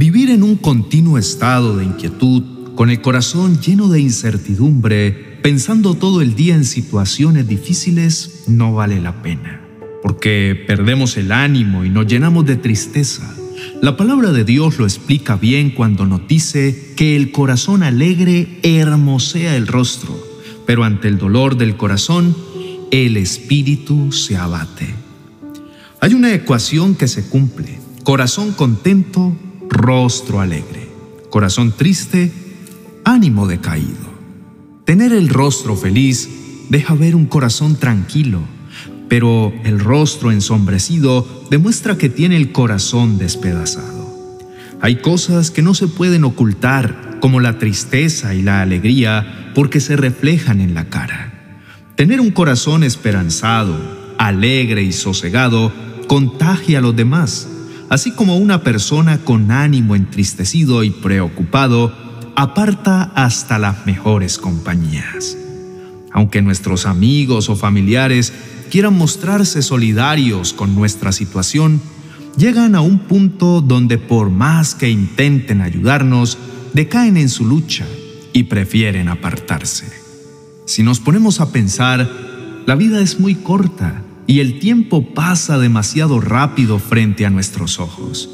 Vivir en un continuo estado de inquietud, con el corazón lleno de incertidumbre, pensando todo el día en situaciones difíciles, no vale la pena, porque perdemos el ánimo y nos llenamos de tristeza. La palabra de Dios lo explica bien cuando nos dice que el corazón alegre hermosea el rostro, pero ante el dolor del corazón, el espíritu se abate. Hay una ecuación que se cumple. Corazón contento, rostro alegre. Corazón triste, ánimo decaído. Tener el rostro feliz deja ver un corazón tranquilo, pero el rostro ensombrecido demuestra que tiene el corazón despedazado. Hay cosas que no se pueden ocultar, como la tristeza y la alegría, porque se reflejan en la cara. Tener un corazón esperanzado, alegre y sosegado contagia a los demás, así como una persona con ánimo entristecido y preocupado aparta hasta las mejores compañías. Aunque nuestros amigos o familiares quieran mostrarse solidarios con nuestra situación, llegan a un punto donde por más que intenten ayudarnos, decaen en su lucha y prefieren apartarse. Si nos ponemos a pensar, la vida es muy corta y el tiempo pasa demasiado rápido frente a nuestros ojos.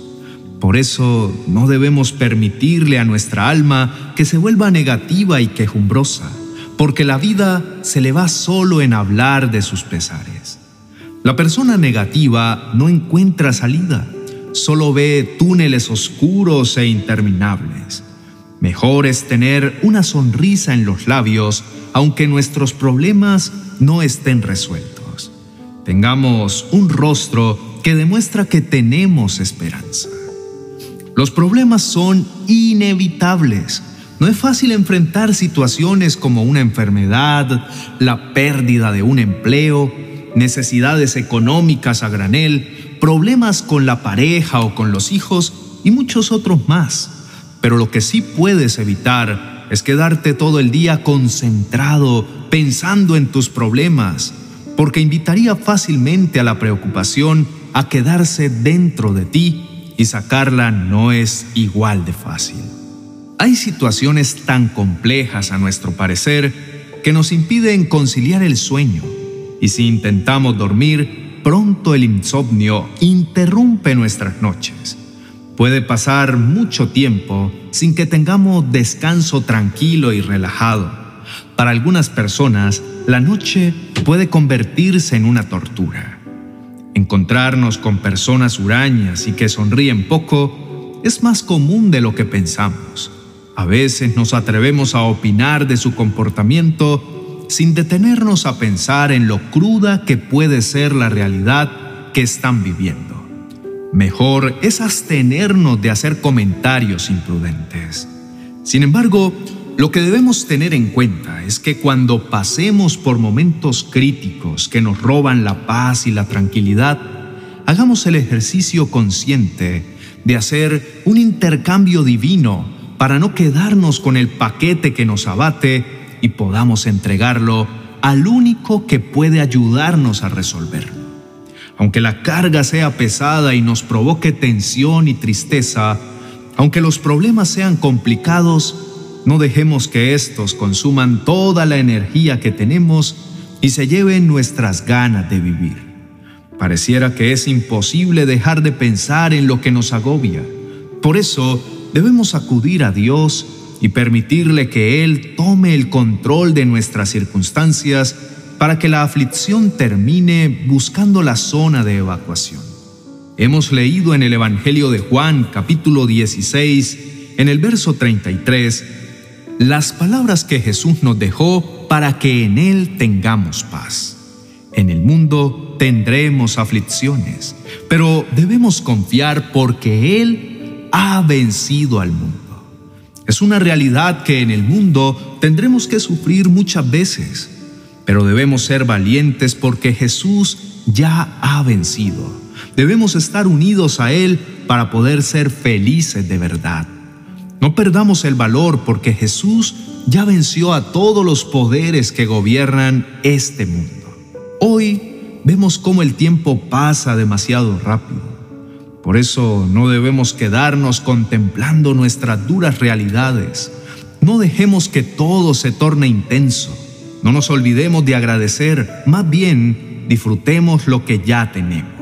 Por eso no debemos permitirle a nuestra alma que se vuelva negativa y quejumbrosa, porque la vida se le va solo en hablar de sus pesares. La persona negativa no encuentra salida, solo ve túneles oscuros e interminables. Mejor es tener una sonrisa en los labios, aunque nuestros problemas no estén resueltos tengamos un rostro que demuestra que tenemos esperanza. Los problemas son inevitables. No es fácil enfrentar situaciones como una enfermedad, la pérdida de un empleo, necesidades económicas a granel, problemas con la pareja o con los hijos y muchos otros más. Pero lo que sí puedes evitar es quedarte todo el día concentrado pensando en tus problemas porque invitaría fácilmente a la preocupación a quedarse dentro de ti y sacarla no es igual de fácil. Hay situaciones tan complejas a nuestro parecer que nos impiden conciliar el sueño y si intentamos dormir, pronto el insomnio interrumpe nuestras noches. Puede pasar mucho tiempo sin que tengamos descanso tranquilo y relajado. Para algunas personas, la noche puede convertirse en una tortura. Encontrarnos con personas hurañas y que sonríen poco es más común de lo que pensamos. A veces nos atrevemos a opinar de su comportamiento sin detenernos a pensar en lo cruda que puede ser la realidad que están viviendo. Mejor es abstenernos de hacer comentarios imprudentes. Sin embargo, lo que debemos tener en cuenta es que cuando pasemos por momentos críticos que nos roban la paz y la tranquilidad, hagamos el ejercicio consciente de hacer un intercambio divino para no quedarnos con el paquete que nos abate y podamos entregarlo al único que puede ayudarnos a resolverlo. Aunque la carga sea pesada y nos provoque tensión y tristeza, aunque los problemas sean complicados, no dejemos que estos consuman toda la energía que tenemos y se lleven nuestras ganas de vivir. Pareciera que es imposible dejar de pensar en lo que nos agobia. Por eso debemos acudir a Dios y permitirle que Él tome el control de nuestras circunstancias para que la aflicción termine buscando la zona de evacuación. Hemos leído en el Evangelio de Juan capítulo 16, en el verso 33, las palabras que Jesús nos dejó para que en Él tengamos paz. En el mundo tendremos aflicciones, pero debemos confiar porque Él ha vencido al mundo. Es una realidad que en el mundo tendremos que sufrir muchas veces, pero debemos ser valientes porque Jesús ya ha vencido. Debemos estar unidos a Él para poder ser felices de verdad. No perdamos el valor porque Jesús ya venció a todos los poderes que gobiernan este mundo. Hoy vemos cómo el tiempo pasa demasiado rápido. Por eso no debemos quedarnos contemplando nuestras duras realidades. No dejemos que todo se torne intenso. No nos olvidemos de agradecer, más bien disfrutemos lo que ya tenemos.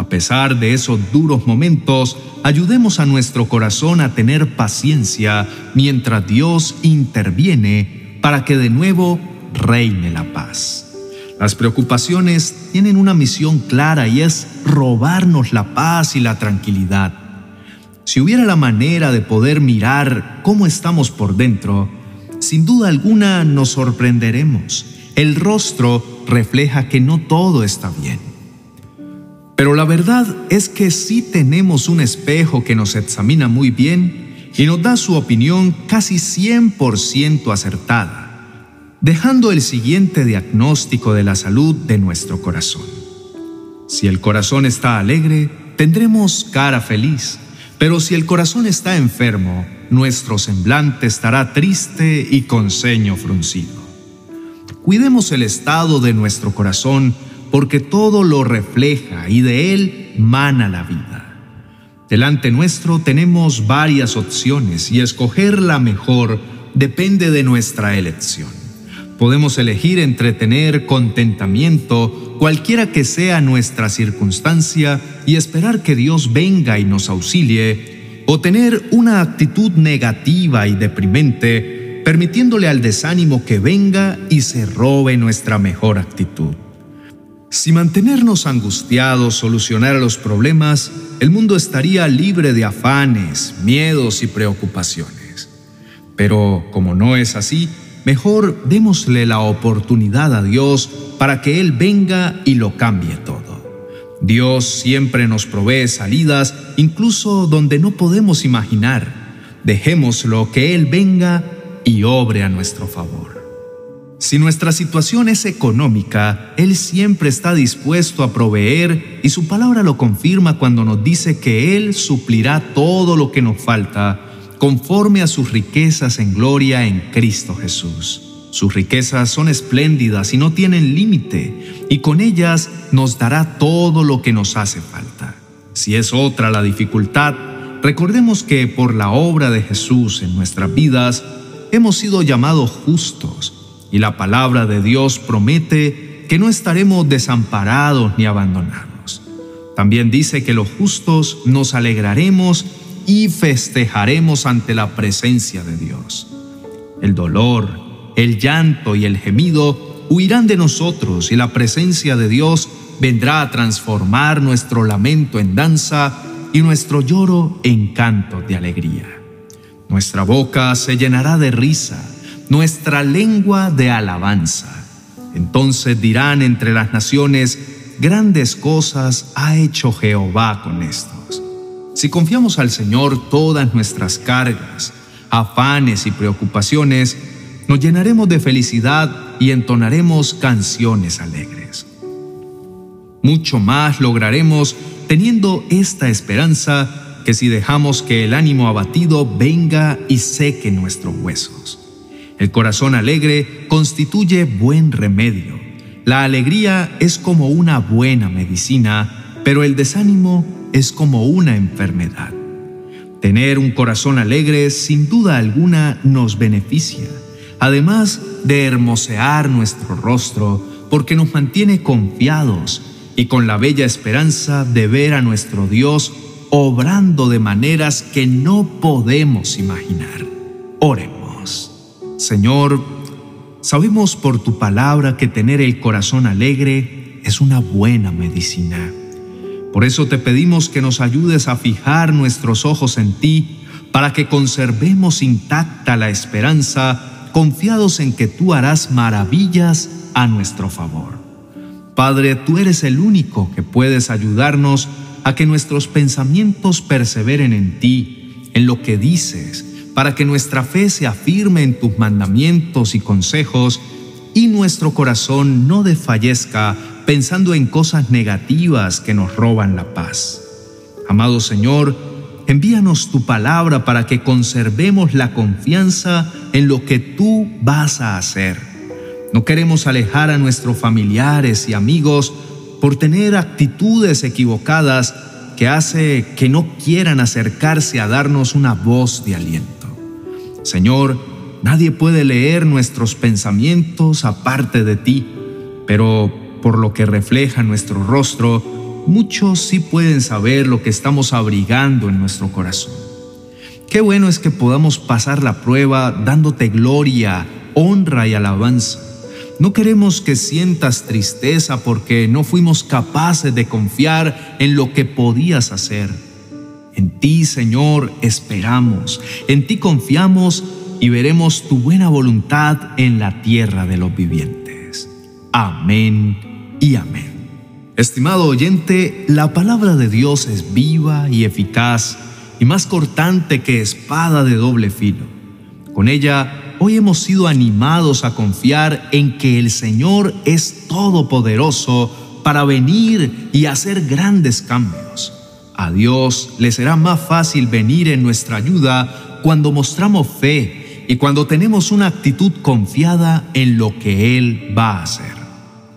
A pesar de esos duros momentos, ayudemos a nuestro corazón a tener paciencia mientras Dios interviene para que de nuevo reine la paz. Las preocupaciones tienen una misión clara y es robarnos la paz y la tranquilidad. Si hubiera la manera de poder mirar cómo estamos por dentro, sin duda alguna nos sorprenderemos. El rostro refleja que no todo está bien. Pero la verdad es que sí tenemos un espejo que nos examina muy bien y nos da su opinión casi 100% acertada dejando el siguiente diagnóstico de la salud de nuestro corazón. Si el corazón está alegre, tendremos cara feliz, pero si el corazón está enfermo, nuestro semblante estará triste y con ceño fruncido. Cuidemos el estado de nuestro corazón porque todo lo refleja y de él mana la vida. Delante nuestro tenemos varias opciones y escoger la mejor depende de nuestra elección. Podemos elegir entre tener contentamiento, cualquiera que sea nuestra circunstancia, y esperar que Dios venga y nos auxilie, o tener una actitud negativa y deprimente, permitiéndole al desánimo que venga y se robe nuestra mejor actitud. Si mantenernos angustiados solucionara los problemas, el mundo estaría libre de afanes, miedos y preocupaciones. Pero como no es así, mejor démosle la oportunidad a Dios para que Él venga y lo cambie todo. Dios siempre nos provee salidas, incluso donde no podemos imaginar. Dejémoslo que Él venga y obre a nuestro favor. Si nuestra situación es económica, Él siempre está dispuesto a proveer y su palabra lo confirma cuando nos dice que Él suplirá todo lo que nos falta conforme a sus riquezas en gloria en Cristo Jesús. Sus riquezas son espléndidas y no tienen límite, y con ellas nos dará todo lo que nos hace falta. Si es otra la dificultad, recordemos que por la obra de Jesús en nuestras vidas hemos sido llamados justos, y la palabra de Dios promete que no estaremos desamparados ni abandonados. También dice que los justos nos alegraremos y festejaremos ante la presencia de Dios. El dolor, el llanto y el gemido huirán de nosotros y la presencia de Dios vendrá a transformar nuestro lamento en danza y nuestro lloro en canto de alegría. Nuestra boca se llenará de risa, nuestra lengua de alabanza. Entonces dirán entre las naciones, grandes cosas ha hecho Jehová con esto. Si confiamos al Señor todas nuestras cargas, afanes y preocupaciones, nos llenaremos de felicidad y entonaremos canciones alegres. Mucho más lograremos teniendo esta esperanza que si dejamos que el ánimo abatido venga y seque nuestros huesos. El corazón alegre constituye buen remedio. La alegría es como una buena medicina, pero el desánimo es como una enfermedad. Tener un corazón alegre sin duda alguna nos beneficia, además de hermosear nuestro rostro porque nos mantiene confiados y con la bella esperanza de ver a nuestro Dios obrando de maneras que no podemos imaginar. Oremos. Señor, sabemos por tu palabra que tener el corazón alegre es una buena medicina. Por eso te pedimos que nos ayudes a fijar nuestros ojos en ti para que conservemos intacta la esperanza, confiados en que tú harás maravillas a nuestro favor. Padre, tú eres el único que puedes ayudarnos a que nuestros pensamientos perseveren en ti, en lo que dices, para que nuestra fe se afirme en tus mandamientos y consejos y nuestro corazón no desfallezca pensando en cosas negativas que nos roban la paz. Amado Señor, envíanos tu palabra para que conservemos la confianza en lo que tú vas a hacer. No queremos alejar a nuestros familiares y amigos por tener actitudes equivocadas que hace que no quieran acercarse a darnos una voz de aliento. Señor, nadie puede leer nuestros pensamientos aparte de ti, pero por lo que refleja nuestro rostro, muchos sí pueden saber lo que estamos abrigando en nuestro corazón. Qué bueno es que podamos pasar la prueba dándote gloria, honra y alabanza. No queremos que sientas tristeza porque no fuimos capaces de confiar en lo que podías hacer. En ti, Señor, esperamos, en ti confiamos y veremos tu buena voluntad en la tierra de los vivientes. Amén y amén. Estimado oyente, la palabra de Dios es viva y eficaz y más cortante que espada de doble filo. Con ella hoy hemos sido animados a confiar en que el Señor es todopoderoso para venir y hacer grandes cambios. A Dios le será más fácil venir en nuestra ayuda cuando mostramos fe y cuando tenemos una actitud confiada en lo que Él va a hacer.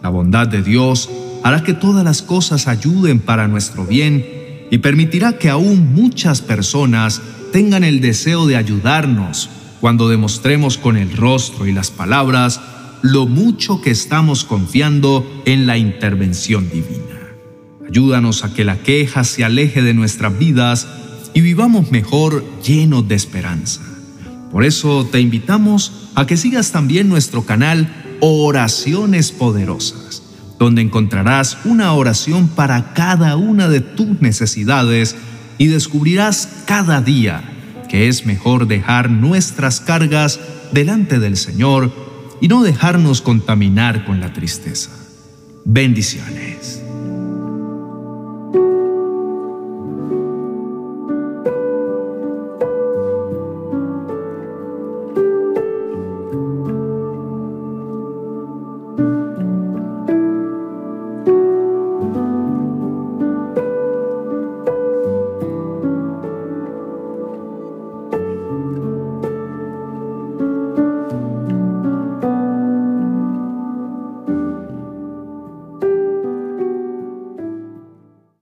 La bondad de Dios hará que todas las cosas ayuden para nuestro bien y permitirá que aún muchas personas tengan el deseo de ayudarnos cuando demostremos con el rostro y las palabras lo mucho que estamos confiando en la intervención divina. Ayúdanos a que la queja se aleje de nuestras vidas y vivamos mejor llenos de esperanza. Por eso te invitamos a que sigas también nuestro canal Oraciones Poderosas, donde encontrarás una oración para cada una de tus necesidades y descubrirás cada día que es mejor dejar nuestras cargas delante del Señor y no dejarnos contaminar con la tristeza. Bendiciones.